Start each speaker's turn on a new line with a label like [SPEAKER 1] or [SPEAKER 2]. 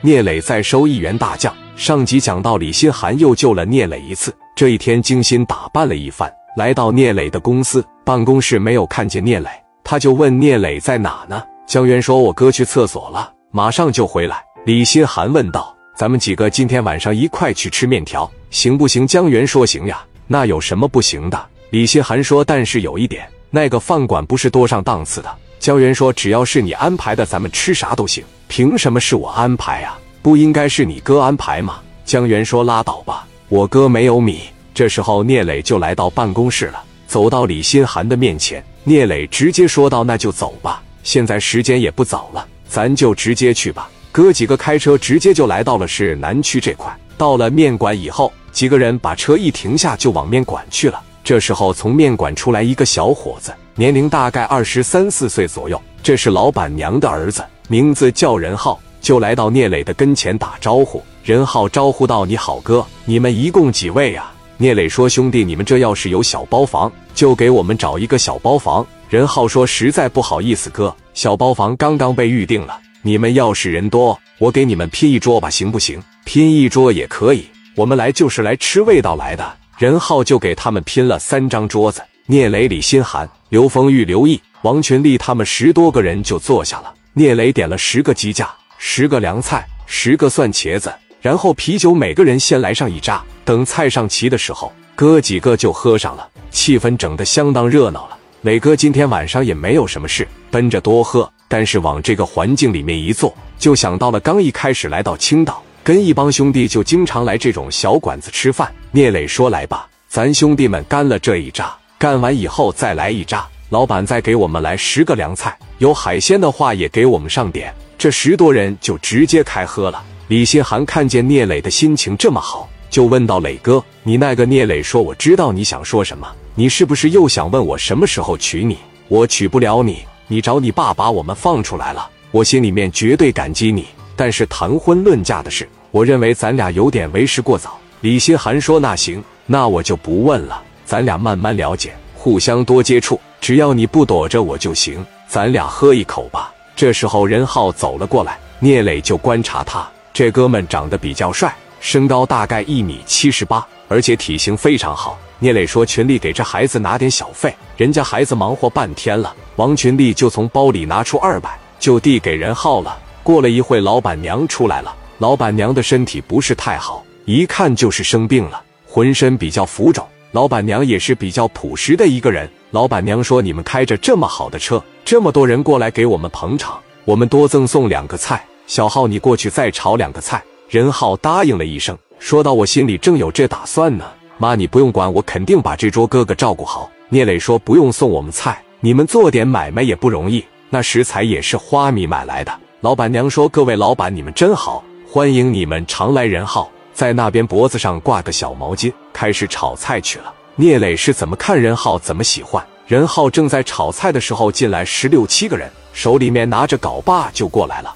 [SPEAKER 1] 聂磊再收一员大将。上集讲到，李新寒又救了聂磊一次。这一天精心打扮了一番，来到聂磊的公司办公室，没有看见聂磊，他就问聂磊在哪呢？江源说：“我哥去厕所了，马上就回来。”李新寒问道：“咱们几个今天晚上一块去吃面条，行不行？”江源说：“行呀，那有什么不行的？”李新寒说：“但是有一点，那个饭馆不是多上档次的。”江源说：“只要是你安排的，咱们吃啥都行。凭什么是我安排啊？不应该是你哥安排吗？”江源说：“拉倒吧，我哥没有米。”这时候聂磊就来到办公室了，走到李新寒的面前，聂磊直接说道：“那就走吧，现在时间也不早了，咱就直接去吧。”哥几个开车直接就来到了市南区这块。到了面馆以后，几个人把车一停下就往面馆去了。这时候从面馆出来一个小伙子。年龄大概二十三四岁左右，这是老板娘的儿子，名字叫任浩，就来到聂磊的跟前打招呼。任浩招呼道：“你好，哥，你们一共几位啊？”聂磊说：“兄弟，你们这要是有小包房，就给我们找一个小包房。”任浩说：“实在不好意思，哥，小包房刚刚被预定了。你们要是人多，我给你们拼一桌吧，行不行？拼一桌也可以，我们来就是来吃味道来的。”任浩就给他们拼了三张桌子。聂磊、李新寒。刘丰玉、刘毅、王群力他们十多个人就坐下了。聂磊点了十个鸡架，十个凉菜，十个蒜茄子，然后啤酒，每个人先来上一扎。等菜上齐的时候，哥几个就喝上了，气氛整得相当热闹了。磊哥今天晚上也没有什么事，奔着多喝，但是往这个环境里面一坐，就想到了刚一开始来到青岛，跟一帮兄弟就经常来这种小馆子吃饭。聂磊说：“来吧，咱兄弟们干了这一扎。”干完以后再来一扎，老板再给我们来十个凉菜，有海鲜的话也给我们上点。这十多人就直接开喝了。李新寒看见聂磊的心情这么好，就问道：“磊哥，你那个聂磊说，我知道你想说什么，你是不是又想问我什么时候娶你？我娶不了你，你找你爸把我们放出来了，我心里面绝对感激你。但是谈婚论嫁的事，我认为咱俩有点为时过早。”李新寒说：“那行，那我就不问了。”咱俩慢慢了解，互相多接触，只要你不躲着我就行。咱俩喝一口吧。这时候任浩走了过来，聂磊就观察他，这哥们长得比较帅，身高大概一米七十八，而且体型非常好。聂磊说：“群力给这孩子拿点小费。”人家孩子忙活半天了，王群力就从包里拿出二百，就递给任浩了。过了一会，老板娘出来了，老板娘的身体不是太好，一看就是生病了，浑身比较浮肿。老板娘也是比较朴实的一个人。老板娘说：“你们开着这么好的车，这么多人过来给我们捧场，我们多赠送两个菜。小浩，你过去再炒两个菜。”任浩答应了一声，说到：“我心里正有这打算呢。”妈，你不用管，我肯定把这桌哥哥照顾好。聂磊说：“不用送我们菜，你们做点买卖也不容易，那食材也是花米买来的。”老板娘说：“各位老板，你们真好，欢迎你们常来。”任浩。在那边脖子上挂个小毛巾，开始炒菜去了。聂磊是怎么看任浩怎么喜欢。任浩正在炒菜的时候，进来十六七个人，手里面拿着镐把就过来了。